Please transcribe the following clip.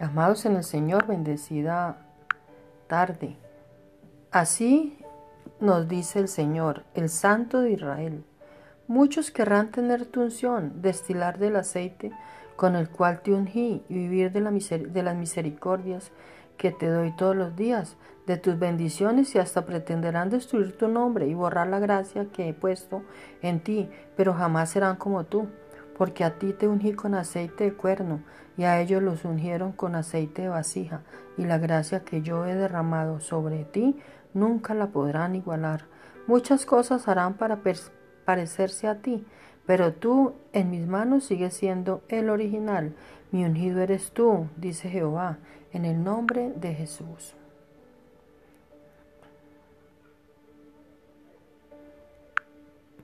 Amados en el Señor, bendecida tarde. Así nos dice el Señor, el Santo de Israel. Muchos querrán tener tu unción, destilar del aceite con el cual te ungí y vivir de, de las misericordias que te doy todos los días, de tus bendiciones y hasta pretenderán destruir tu nombre y borrar la gracia que he puesto en ti, pero jamás serán como tú, porque a ti te ungí con aceite de cuerno y a ellos los ungieron con aceite de vasija, y la gracia que yo he derramado sobre ti nunca la podrán igualar. Muchas cosas harán para parecerse a ti, pero tú en mis manos sigues siendo el original. Mi ungido eres tú, dice Jehová, en el nombre de Jesús.